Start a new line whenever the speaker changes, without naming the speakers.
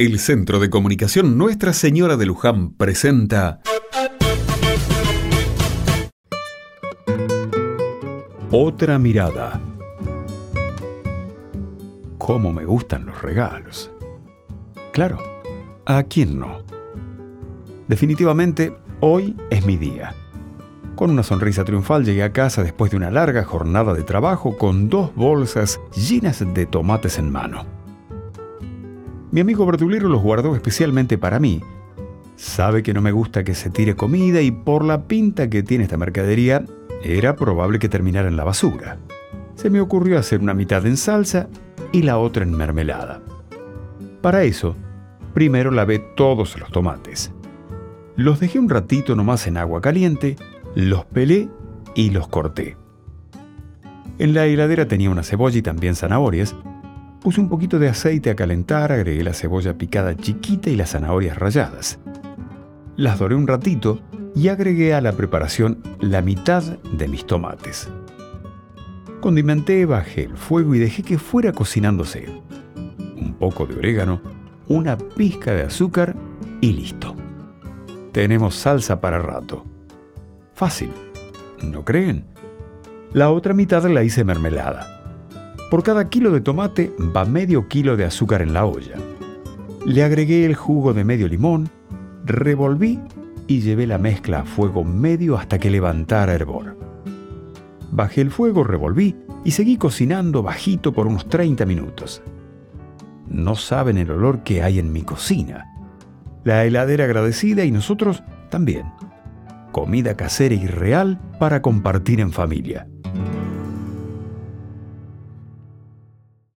El Centro de Comunicación Nuestra Señora de Luján presenta Otra mirada. ¿Cómo me gustan los regalos? Claro, ¿a quién no? Definitivamente, hoy es mi día. Con una sonrisa triunfal llegué a casa después de una larga jornada de trabajo con dos bolsas llenas de tomates en mano. Mi amigo verdulero los guardó especialmente para mí. Sabe que no me gusta que se tire comida y por la pinta que tiene esta mercadería, era probable que terminara en la basura. Se me ocurrió hacer una mitad en salsa y la otra en mermelada. Para eso, primero lavé todos los tomates. Los dejé un ratito nomás en agua caliente, los pelé y los corté. En la heladera tenía una cebolla y también zanahorias, Puse un poquito de aceite a calentar, agregué la cebolla picada chiquita y las zanahorias ralladas. Las doré un ratito y agregué a la preparación la mitad de mis tomates. Condimenté, bajé el fuego y dejé que fuera cocinándose. Un poco de orégano, una pizca de azúcar y listo. Tenemos salsa para rato. Fácil, ¿no creen? La otra mitad la hice mermelada. Por cada kilo de tomate va medio kilo de azúcar en la olla. Le agregué el jugo de medio limón, revolví y llevé la mezcla a fuego medio hasta que levantara hervor. Bajé el fuego, revolví y seguí cocinando bajito por unos 30 minutos. No saben el olor que hay en mi cocina. La heladera agradecida y nosotros también. Comida casera y real para compartir en familia.